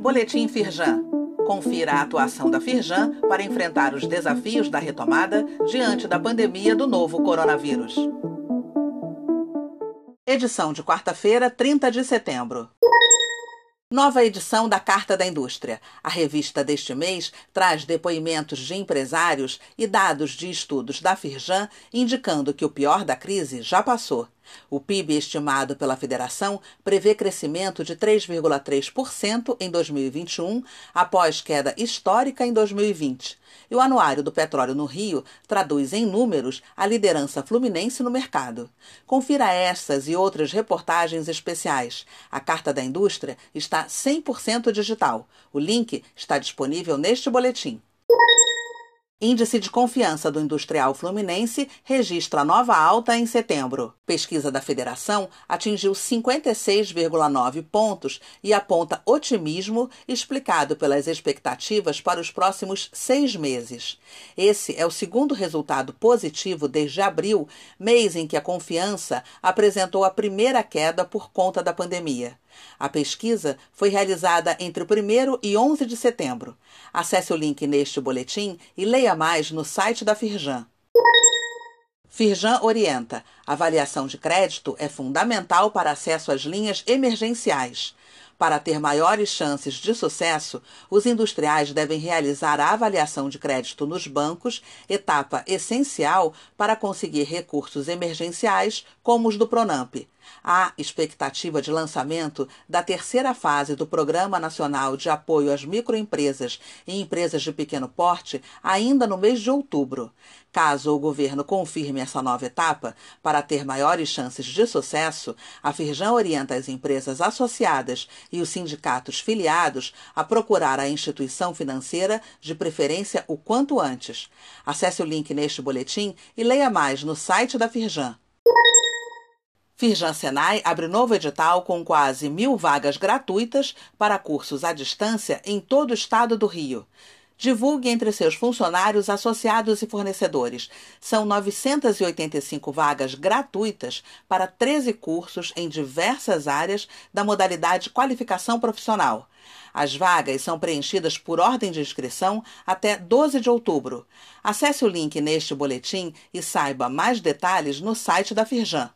Boletim Firjan. Confira a atuação da Firjan para enfrentar os desafios da retomada diante da pandemia do novo coronavírus. Edição de quarta-feira, 30 de setembro. Nova edição da Carta da Indústria. A revista deste mês traz depoimentos de empresários e dados de estudos da Firjan indicando que o pior da crise já passou. O PIB estimado pela federação prevê crescimento de 3,3% em 2021, após queda histórica em 2020. E o Anuário do Petróleo no Rio traduz em números a liderança fluminense no mercado. Confira essas e outras reportagens especiais. A Carta da Indústria está 100% digital. O link está disponível neste boletim. Índice de confiança do industrial fluminense registra nova alta em setembro. Pesquisa da federação atingiu 56,9 pontos e aponta otimismo explicado pelas expectativas para os próximos seis meses. Esse é o segundo resultado positivo desde abril, mês em que a confiança apresentou a primeira queda por conta da pandemia. A pesquisa foi realizada entre o 1 e 11 de setembro. Acesse o link neste boletim e leia mais no site da Firjan. Firjan orienta: avaliação de crédito é fundamental para acesso às linhas emergenciais. Para ter maiores chances de sucesso, os industriais devem realizar a avaliação de crédito nos bancos, etapa essencial para conseguir recursos emergenciais, como os do Pronamp. Há expectativa de lançamento da terceira fase do Programa Nacional de Apoio às Microempresas e Empresas de Pequeno Porte ainda no mês de outubro. Caso o governo confirme essa nova etapa, para ter maiores chances de sucesso, a Firjan orienta as empresas associadas e os sindicatos filiados a procurar a instituição financeira, de preferência o quanto antes. Acesse o link neste boletim e leia mais no site da Firjan. Firjan Senai abre novo edital com quase mil vagas gratuitas para cursos à distância em todo o estado do Rio. Divulgue entre seus funcionários, associados e fornecedores. São 985 vagas gratuitas para 13 cursos em diversas áreas da modalidade qualificação profissional. As vagas são preenchidas por ordem de inscrição até 12 de outubro. Acesse o link neste boletim e saiba mais detalhes no site da Firjan.